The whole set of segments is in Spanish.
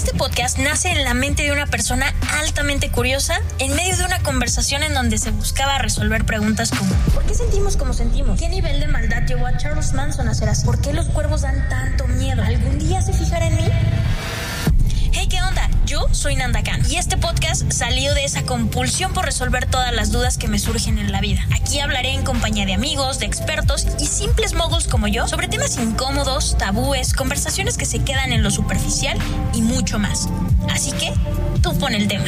Este podcast nace en la mente de una persona altamente curiosa en medio de una conversación en donde se buscaba resolver preguntas como ¿Por qué sentimos como sentimos? ¿Qué nivel de maldad llevó a Charles Manson a ser así? ¿Por qué los cuervos dan tanto miedo? ¿Algún día se fijará en mí? Yo soy Nanda Khan y este podcast salió de esa compulsión por resolver todas las dudas que me surgen en la vida. Aquí hablaré en compañía de amigos, de expertos y simples moguls como yo sobre temas incómodos, tabúes, conversaciones que se quedan en lo superficial y mucho más. Así que, tú pon el tema.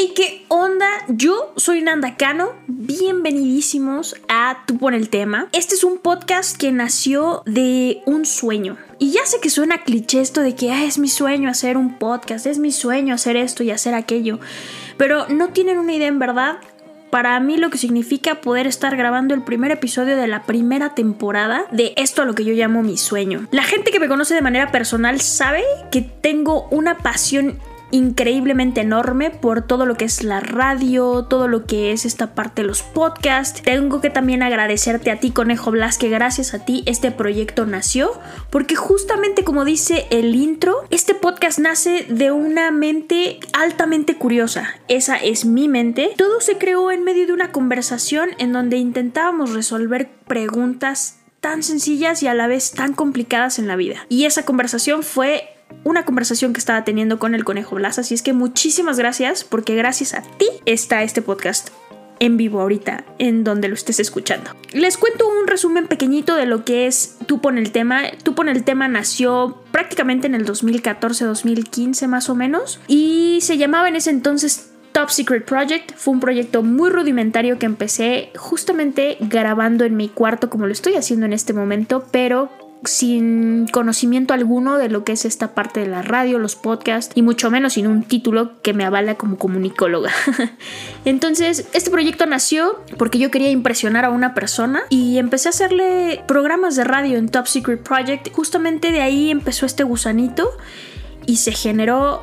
Hey, ¿qué onda? Yo soy Nanda Cano. Bienvenidísimos a Tú Pon el Tema. Este es un podcast que nació de un sueño. Y ya sé que suena cliché esto de que es mi sueño hacer un podcast, es mi sueño hacer esto y hacer aquello. Pero no tienen una idea en verdad para mí lo que significa poder estar grabando el primer episodio de la primera temporada de esto a lo que yo llamo mi sueño. La gente que me conoce de manera personal sabe que tengo una pasión increíblemente enorme por todo lo que es la radio, todo lo que es esta parte de los podcasts. Tengo que también agradecerte a ti, Conejo Blas, que gracias a ti este proyecto nació, porque justamente como dice el intro, este podcast nace de una mente altamente curiosa. Esa es mi mente. Todo se creó en medio de una conversación en donde intentábamos resolver preguntas tan sencillas y a la vez tan complicadas en la vida. Y esa conversación fue una conversación que estaba teniendo con el conejo Blas. Así es que muchísimas gracias porque gracias a ti está este podcast en vivo ahorita en donde lo estés escuchando. Les cuento un resumen pequeñito de lo que es Tú pon el tema. Tú pon el tema nació prácticamente en el 2014-2015 más o menos y se llamaba en ese entonces Top Secret Project. Fue un proyecto muy rudimentario que empecé justamente grabando en mi cuarto como lo estoy haciendo en este momento, pero sin conocimiento alguno de lo que es esta parte de la radio, los podcasts y mucho menos sin un título que me avala como comunicóloga. Entonces, este proyecto nació porque yo quería impresionar a una persona y empecé a hacerle programas de radio en Top Secret Project. Justamente de ahí empezó este gusanito y se generó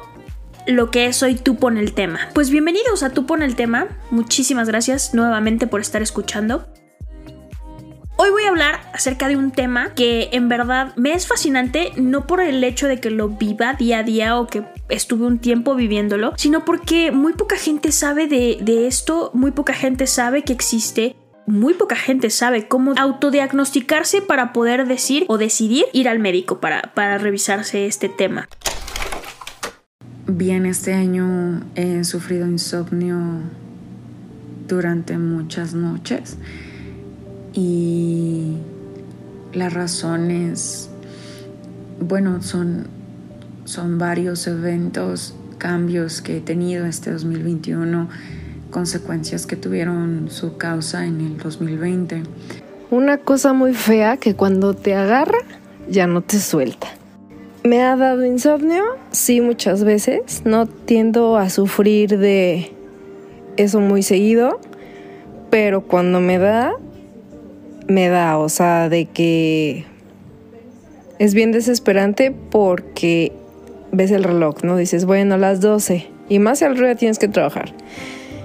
lo que es hoy Tú pon el tema. Pues bienvenidos a Tú pon el tema. Muchísimas gracias nuevamente por estar escuchando. Hoy voy a hablar acerca de un tema que en verdad me es fascinante, no por el hecho de que lo viva día a día o que estuve un tiempo viviéndolo, sino porque muy poca gente sabe de, esto, muy poca gente sabe que existe muy poca gente sabe cómo autodiagnosticarse para poder decir o decidir ir al médico para, para, revisarse este tema. Bien, este año he sufrido insomnio durante muchas noches y las razones, bueno, son, son varios eventos, cambios que he tenido este 2021, consecuencias que tuvieron su causa en el 2020. Una cosa muy fea que cuando te agarra ya no te suelta. Me ha dado insomnio, sí, muchas veces. No tiendo a sufrir de eso muy seguido, pero cuando me da, me da, o sea, de que es bien desesperante porque ves el reloj, ¿no? Dices, bueno, las 12 y más al ruedo tienes que trabajar.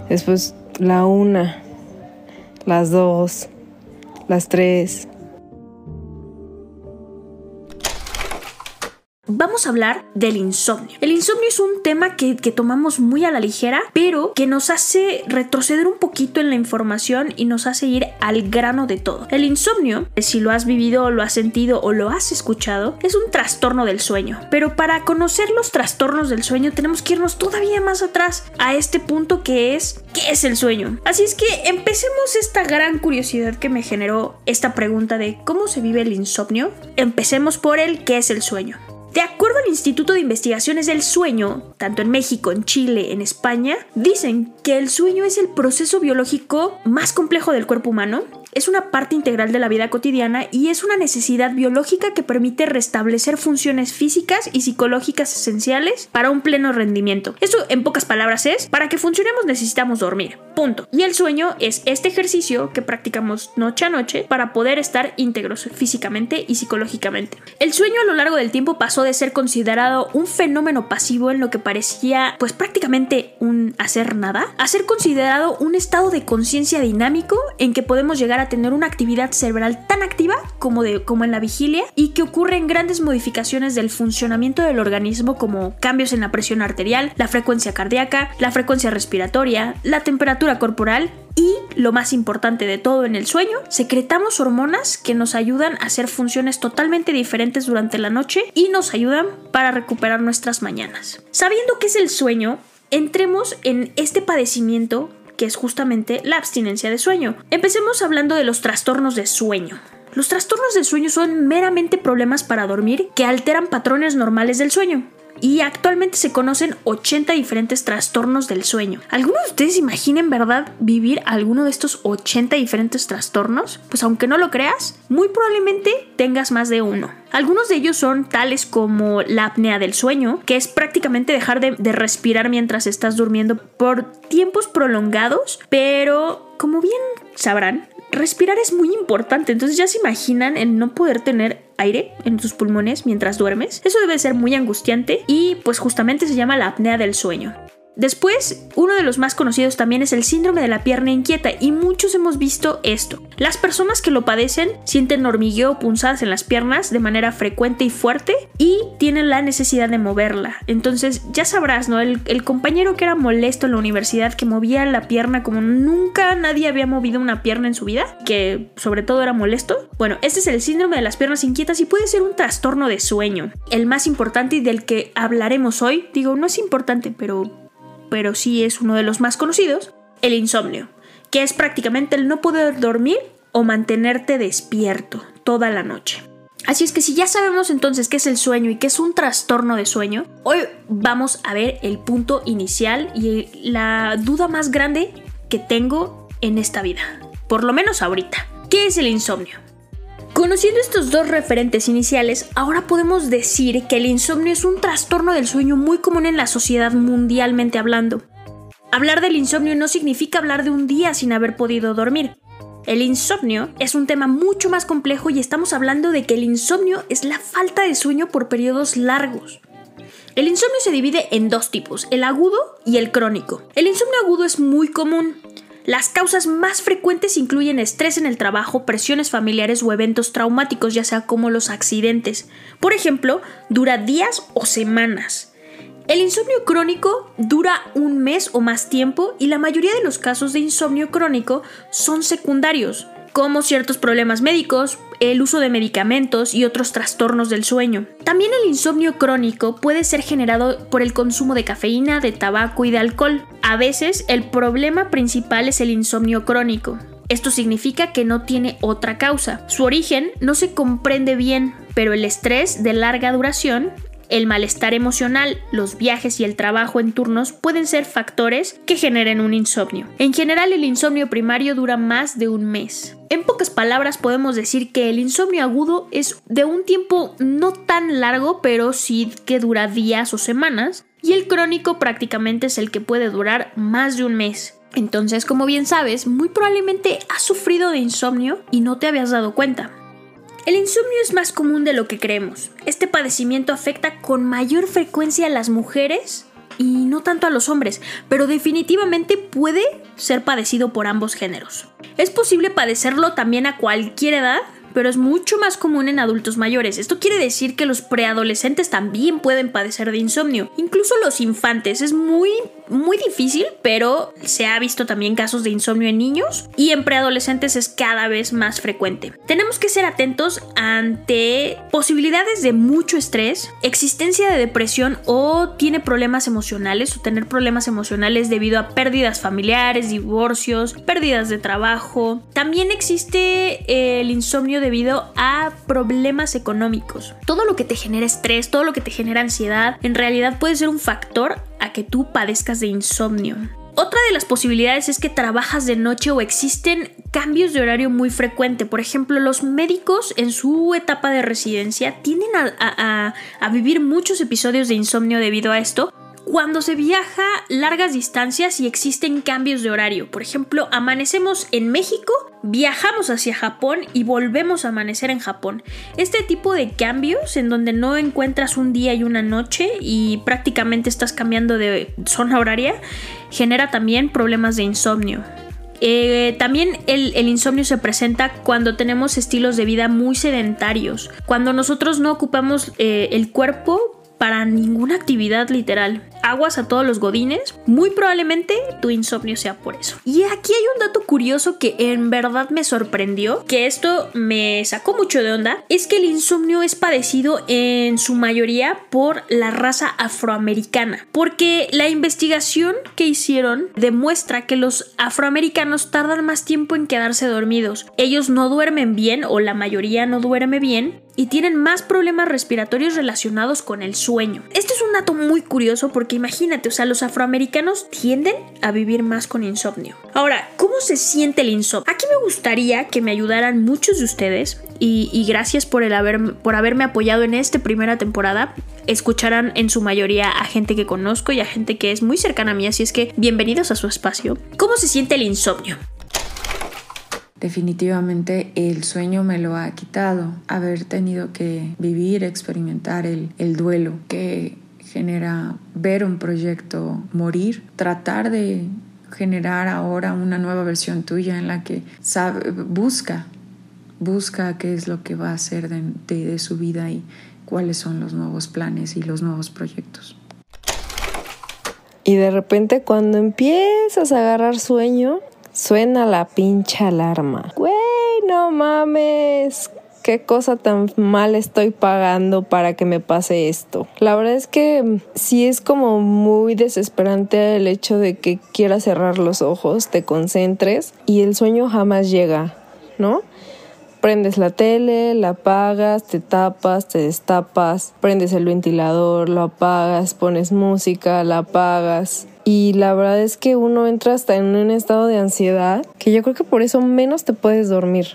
Después la una, las dos, las tres, vamos a hablar del insomnio. El insomnio es un tema que, tomamos muy a la ligera, pero que nos hace retroceder un poquito en la información y nos hace ir al grano de todo. El insomnio, si lo has vivido, lo has sentido o lo has escuchado, es un trastorno del sueño. Pero para conocer los trastornos del sueño tenemos que irnos todavía más atrás a este punto que es ¿qué es el sueño? Así es que empecemos esta gran curiosidad que me generó esta pregunta de cómo se vive el insomnio. Empecemos por el ¿qué es el sueño? De acuerdo al Instituto de Investigaciones del Sueño, tanto en México, en Chile, en España, dicen que el sueño es el proceso biológico más complejo del cuerpo humano es una parte integral de la vida cotidiana y es una necesidad biológica que permite restablecer funciones físicas y psicológicas esenciales para un pleno rendimiento. Eso en pocas palabras es, para que funcionemos necesitamos dormir. Punto. Y el sueño es este ejercicio que practicamos noche a noche para poder estar íntegros físicamente y psicológicamente. El sueño a lo largo del tiempo pasó de ser considerado un fenómeno pasivo en lo que parecía pues prácticamente un hacer nada, a ser considerado un estado de conciencia dinámico en que podemos llegar a tener una actividad cerebral tan activa como, de, como en la vigilia y que ocurren grandes modificaciones del funcionamiento del organismo como cambios en la presión arterial, la frecuencia cardíaca, la frecuencia respiratoria, la temperatura corporal y, lo más importante de todo en el sueño, secretamos hormonas que nos ayudan a hacer funciones totalmente diferentes durante la noche y nos ayudan para recuperar nuestras mañanas. Sabiendo qué es el sueño, entremos en este padecimiento que es justamente la abstinencia de sueño. Empecemos hablando de los trastornos de sueño. Los trastornos del sueño son meramente problemas para dormir que alteran patrones normales del sueño y actualmente se conocen 80 diferentes trastornos del sueño. ¿Alguno de ustedes imaginen, verdad, vivir alguno de estos 80 diferentes trastornos? Pues aunque no lo creas, muy probablemente tengas más de uno. Algunos de ellos son tales como la apnea del sueño, que es prácticamente dejar de, de respirar mientras estás durmiendo por tiempos prolongados, pero como bien sabrán, respirar es muy importante. Entonces ya se imaginan el no poder tener aire en tus pulmones mientras duermes. Eso debe ser muy angustiante y pues justamente se llama la apnea del sueño. Después, uno de los más conocidos también es el síndrome de la pierna inquieta y muchos hemos visto esto. Las personas que lo padecen sienten hormigueo punzadas en las piernas de manera frecuente y fuerte y tienen la necesidad de moverla. Entonces, ya sabrás, ¿no? El, el compañero que era molesto en la universidad, que movía la pierna como nunca nadie había movido una pierna en su vida, que sobre todo era molesto. Bueno, este es el síndrome de las piernas inquietas y puede ser un trastorno de sueño. El más importante y del que hablaremos hoy, digo, no es importante, pero pero sí es uno de los más conocidos, el insomnio, que es prácticamente el no poder dormir o mantenerte despierto toda la noche. Así es que si ya sabemos entonces qué es el sueño y qué es un trastorno de sueño, hoy vamos a ver el punto inicial y la duda más grande que tengo en esta vida, por lo menos ahorita. ¿Qué es el insomnio? Conociendo estos dos referentes iniciales, ahora podemos decir que el insomnio es un trastorno del sueño muy común en la sociedad mundialmente hablando. Hablar del insomnio no significa hablar de un día sin haber podido dormir. El insomnio es un tema mucho más complejo y estamos hablando de que el insomnio es la falta de sueño por periodos largos. El insomnio se divide en dos tipos, el agudo y el crónico. El insomnio agudo es muy común. Las causas más frecuentes incluyen estrés en el trabajo, presiones familiares o eventos traumáticos, ya sea como los accidentes. Por ejemplo, dura días o semanas. El insomnio crónico dura un mes o más tiempo y la mayoría de los casos de insomnio crónico son secundarios, como ciertos problemas médicos, el uso de medicamentos y otros trastornos del sueño. También el insomnio crónico puede ser generado por el consumo de cafeína, de tabaco y de alcohol. A veces el problema principal es el insomnio crónico. Esto significa que no tiene otra causa. Su origen no se comprende bien, pero el estrés de larga duración el malestar emocional, los viajes y el trabajo en turnos pueden ser factores que generen un insomnio. En general, el insomnio primario dura más de un mes. En pocas palabras podemos decir que el insomnio agudo es de un tiempo no tan largo, pero sí que dura días o semanas, y el crónico prácticamente es el que puede durar más de un mes. Entonces, como bien sabes, muy probablemente has sufrido de insomnio y no te habías dado cuenta. El insomnio es más común de lo que creemos. Este padecimiento afecta con mayor frecuencia a las mujeres y no tanto a los hombres, pero definitivamente puede ser padecido por ambos géneros. Es posible padecerlo también a cualquier edad, pero es mucho más común en adultos mayores. Esto quiere decir que los preadolescentes también pueden padecer de insomnio, incluso los infantes. Es muy, muy difícil, pero se ha visto también casos de insomnio en niños y en preadolescentes es cada vez más frecuente. Tenemos que ser atentos ante posibilidades de mucho estrés, existencia de depresión o tiene problemas emocionales o tener problemas emocionales debido a pérdidas familiares, divorcios, pérdidas de trabajo. También existe el insomnio debido a problemas económicos. Todo lo que te genera estrés, todo lo que te genera ansiedad, en realidad puede ser un factor a que tú padezcas de insomnio. Otra de las posibilidades es que trabajas de noche o existen cambios de horario muy frecuente. Por ejemplo, los médicos en su etapa de residencia tienden a, a, vivir muchos episodios de insomnio debido a esto cuando se viaja largas distancias y existen cambios de horario. Por ejemplo, amanecemos en México, viajamos hacia Japón y volvemos a amanecer en Japón. Este tipo de cambios en donde no encuentras un día y una noche y prácticamente estás cambiando de zona horaria genera también problemas de insomnio. Eh, también el, insomnio se presenta cuando tenemos estilos de vida muy sedentarios, cuando nosotros no ocupamos eh, el cuerpo para ninguna actividad literal. Aguas a todos los godines, muy probablemente tu insomnio sea por eso. Y aquí hay un dato curioso que en verdad me sorprendió, que esto me sacó mucho de onda, es que el insomnio es padecido en su mayoría por la raza afroamericana, porque la investigación que hicieron demuestra que los afroamericanos tardan más tiempo en quedarse dormidos. Ellos no duermen bien o la mayoría no duerme bien y tienen más problemas respiratorios relacionados con el sueño. Este es un dato muy curioso porque imagínate, o sea, los afroamericanos tienden a vivir más con insomnio. Ahora, ¿cómo se siente el insomnio? Aquí me gustaría que me ayudaran muchos de ustedes y, gracias por, el haber, por haberme apoyado en esta primera temporada. Escucharán en su mayoría a gente que conozco y a gente que es muy cercana a mí, así es que bienvenidos a su espacio. ¿Cómo se siente el insomnio? Definitivamente el sueño me lo ha quitado, haber tenido que vivir, experimentar el, duelo que genera ver un proyecto morir, tratar de generar ahora una nueva versión tuya en la que sabe, busca, busca qué es lo que va a hacer de, de su vida y cuáles son los nuevos planes y los nuevos proyectos. Y de repente cuando empiezas a agarrar sueño, Suena la pincha alarma. Güey, no mames. ¿Qué cosa tan mal estoy pagando para que me pase esto? La verdad es que sí es como muy desesperante el hecho de que quieras cerrar los ojos, te concentres y el sueño jamás llega, ¿no? Prendes la tele, la apagas, te tapas, te destapas, prendes el ventilador, lo apagas, pones música, la apagas y la verdad es que uno entra hasta en un estado de ansiedad que yo creo que por eso menos te puedes dormir.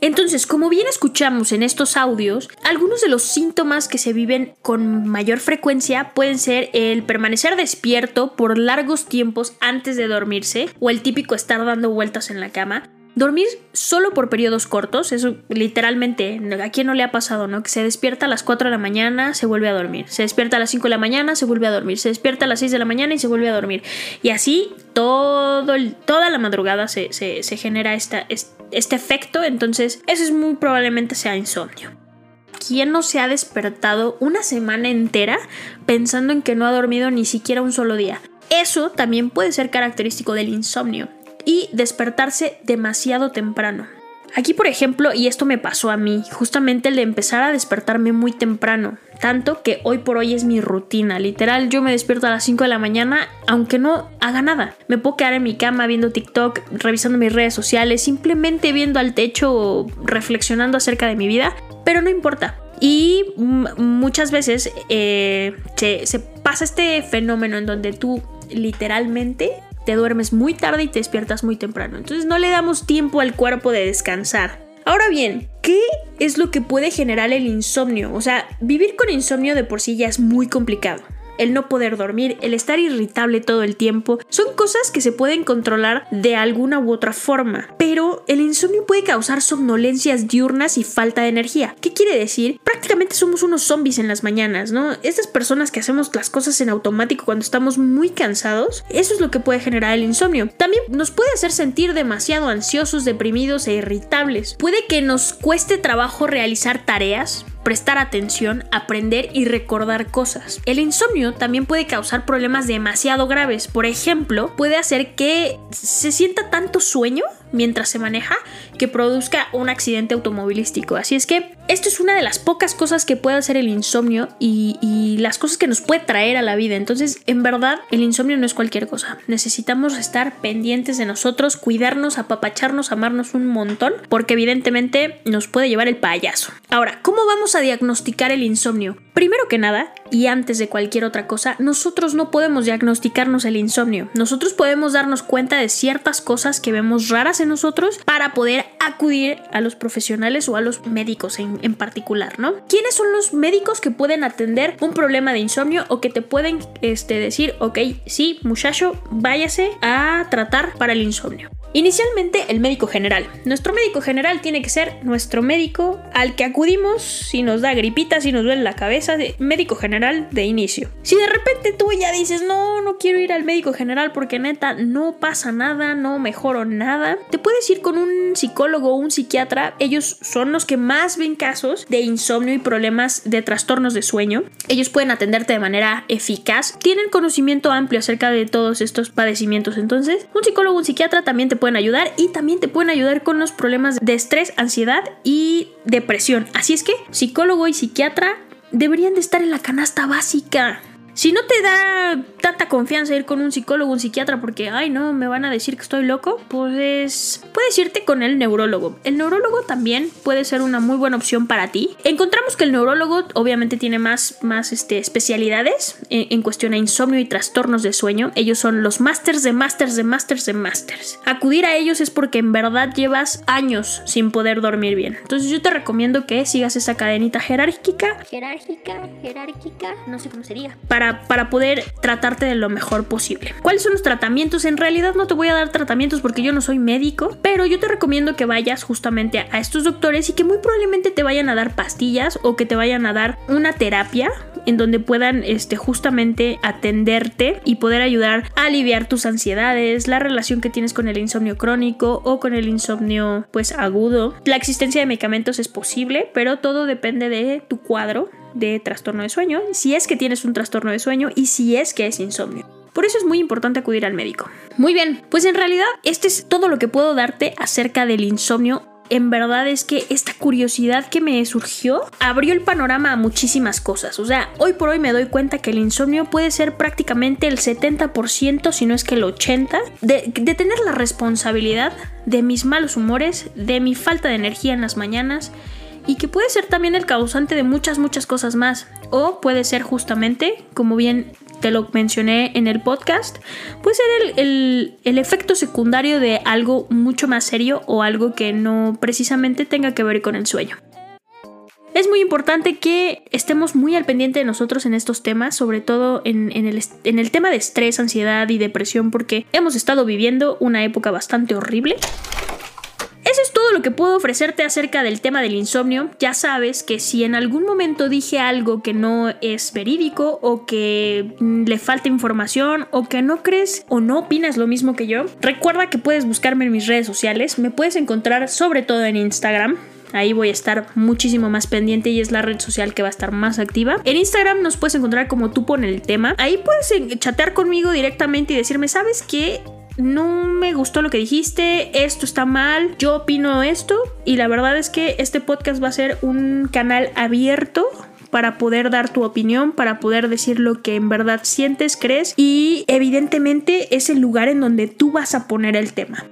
Entonces, como bien escuchamos en estos audios, algunos de los síntomas que se viven con mayor frecuencia pueden ser el permanecer despierto por largos tiempos antes de dormirse o el típico estar dando vueltas en la cama, Dormir solo por periodos cortos, eso literalmente, ¿a quién no le ha pasado, no? Que se despierta a las 4 de la mañana, se vuelve a dormir. Se despierta a las 5 de la mañana, se vuelve a dormir. Se despierta a las 6 de la mañana y se vuelve a dormir. Y así toda la madrugada se, genera esta, este efecto, entonces eso es muy probablemente sea insomnio. ¿Quién no se ha despertado una semana entera pensando en que no ha dormido ni siquiera un solo día? Eso también puede ser característico del insomnio y despertarse demasiado temprano. Aquí, por ejemplo, y esto me pasó a mí, justamente el de empezar a despertarme muy temprano, tanto que hoy por hoy es mi rutina. Literal, yo me despierto a las 5 de la mañana, aunque no haga nada. Me puedo quedar en mi cama viendo TikTok, revisando mis redes sociales, simplemente viendo al techo o reflexionando acerca de mi vida, pero no importa. Y muchas veces eh, se pasa este fenómeno en donde tú literalmente te duermes muy tarde y te despiertas muy temprano. Entonces no le damos tiempo al cuerpo de descansar. Ahora bien, ¿qué es lo que puede generar el insomnio? O sea, vivir con insomnio de por sí ya es muy complicado el no poder dormir, el estar irritable todo el tiempo, son cosas que se pueden controlar de alguna u otra forma. Pero el insomnio puede causar somnolencias diurnas y falta de energía. ¿Qué quiere decir? Prácticamente somos unos zombies en las mañanas, ¿no? Estas personas que hacemos las cosas en automático cuando estamos muy cansados, eso es lo que puede generar el insomnio. También nos puede hacer sentir demasiado ansiosos, deprimidos e irritables. Puede que nos cueste trabajo realizar tareas, prestar atención, aprender y recordar cosas. El insomnio también puede causar problemas demasiado graves. Por ejemplo, puede hacer que se sienta tanto sueño mientras se maneja que produzca un accidente automovilístico. Así es que esto es una de las pocas cosas que puede hacer el insomnio y, las cosas que nos puede traer a la vida. Entonces, en verdad, el insomnio no es cualquier cosa. Necesitamos estar pendientes de nosotros, cuidarnos, apapacharnos, amarnos un montón, porque evidentemente nos puede llevar el payaso. Ahora, ¿cómo vamos a diagnosticar el insomnio? Primero que nada, y antes de cualquier otra cosa, nosotros no podemos diagnosticarnos el insomnio. Nosotros podemos darnos cuenta de ciertas cosas que vemos raras en nosotros para poder acudir a los profesionales o a los médicos en, particular, ¿no? ¿Quiénes son los médicos que pueden atender un problema de insomnio o que te pueden este, decir, ok, sí, muchacho, váyase a tratar para el insomnio? Inicialmente el médico general. Nuestro médico general tiene que ser nuestro médico al que acudimos si nos da gripita, si nos duele la cabeza, de médico general de inicio. Si de repente tú ya dices, no, no quiero ir al médico general porque neta no pasa nada, no mejoro nada, te puedes ir con un psicólogo o un psiquiatra. Ellos son los que más ven casos de insomnio y problemas de trastornos de sueño. Ellos pueden atenderte de manera eficaz, tienen conocimiento amplio acerca de todos estos padecimientos. Entonces, un psicólogo o un psiquiatra también te pueden ayudar y también te pueden ayudar con los problemas de estrés, ansiedad y depresión. Así es que psicólogo y psiquiatra deberían de estar en la canasta básica. Si no te da tanta confianza ir con un psicólogo, un psiquiatra, porque, ay, no, me van a decir que estoy loco, pues puedes irte con el neurólogo. El neurólogo también puede ser una muy buena opción para ti. Encontramos que el neurólogo obviamente tiene más, más este, especialidades en, en cuestión a insomnio y trastornos de sueño. Ellos son los masters de masters de masters de masters. Acudir a ellos es porque en verdad llevas años sin poder dormir bien. Entonces yo te recomiendo que sigas esa cadenita jerárquica. Jerárquica, jerárquica, no sé cómo sería. Para para, poder tratarte de lo mejor posible. ¿Cuáles son los tratamientos? En realidad no te voy a dar tratamientos porque yo no soy médico, pero yo te recomiendo que vayas justamente a, estos doctores y que muy probablemente te vayan a dar pastillas o que te vayan a dar una terapia en donde puedan este, justamente atenderte y poder ayudar a aliviar tus ansiedades, la relación que tienes con el insomnio crónico o con el insomnio pues agudo. La existencia de medicamentos es posible, pero todo depende de tu cuadro de trastorno de sueño, si es que tienes un trastorno de sueño y si es que es insomnio. Por eso es muy importante acudir al médico. Muy bien, pues en realidad este es todo lo que puedo darte acerca del insomnio en verdad es que esta curiosidad que me surgió abrió el panorama a muchísimas cosas. O sea, hoy por hoy me doy cuenta que el insomnio puede ser prácticamente el 70%, si no es que el 80%, de, de tener la responsabilidad de mis malos humores, de mi falta de energía en las mañanas y que puede ser también el causante de muchas, muchas cosas más. O puede ser justamente, como bien te lo mencioné en el podcast, puede ser el, efecto secundario de algo mucho más serio o algo que no precisamente tenga que ver con el sueño. Es muy importante que estemos muy al pendiente de nosotros en estos temas, sobre todo en, el, en el tema de estrés, ansiedad y depresión, porque hemos estado viviendo una época bastante horrible. Eso es todo lo que puedo ofrecerte acerca del tema del insomnio. Ya sabes que si en algún momento dije algo que no es verídico o que mm, le falta información o que no crees o no opinas lo mismo que yo, recuerda que puedes buscarme en mis redes sociales. Me puedes encontrar sobre todo en Instagram. Ahí voy a estar muchísimo más pendiente y es la red social que va a estar más activa. En Instagram nos puedes encontrar como tú pon el tema. Ahí puedes chatear conmigo directamente y decirme, ¿sabes qué? No me gustó lo que dijiste, esto está mal, yo opino esto y la verdad es que este podcast va a ser un canal abierto para poder dar tu opinión, para poder decir lo que en verdad sientes, crees y evidentemente es el lugar en donde tú vas a poner el tema.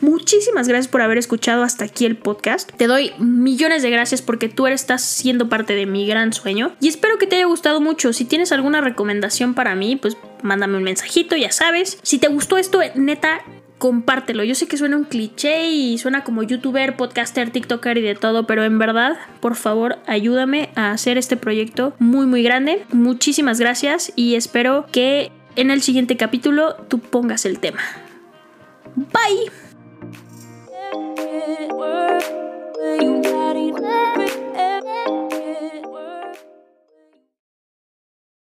Muchísimas gracias por haber escuchado hasta aquí el podcast. Te doy millones de gracias porque tú estás siendo parte de mi gran sueño y espero que te haya gustado mucho. Si tienes alguna recomendación para mí, pues mándame un mensajito, ya sabes. Si te gustó esto, neta, compártelo. Yo sé que suena un cliché y suena como youtuber, podcaster, tiktoker y de todo, pero en verdad, por favor, ayúdame a hacer este proyecto muy, muy grande. Muchísimas gracias y espero que en el siguiente capítulo tú pongas el tema. Bye.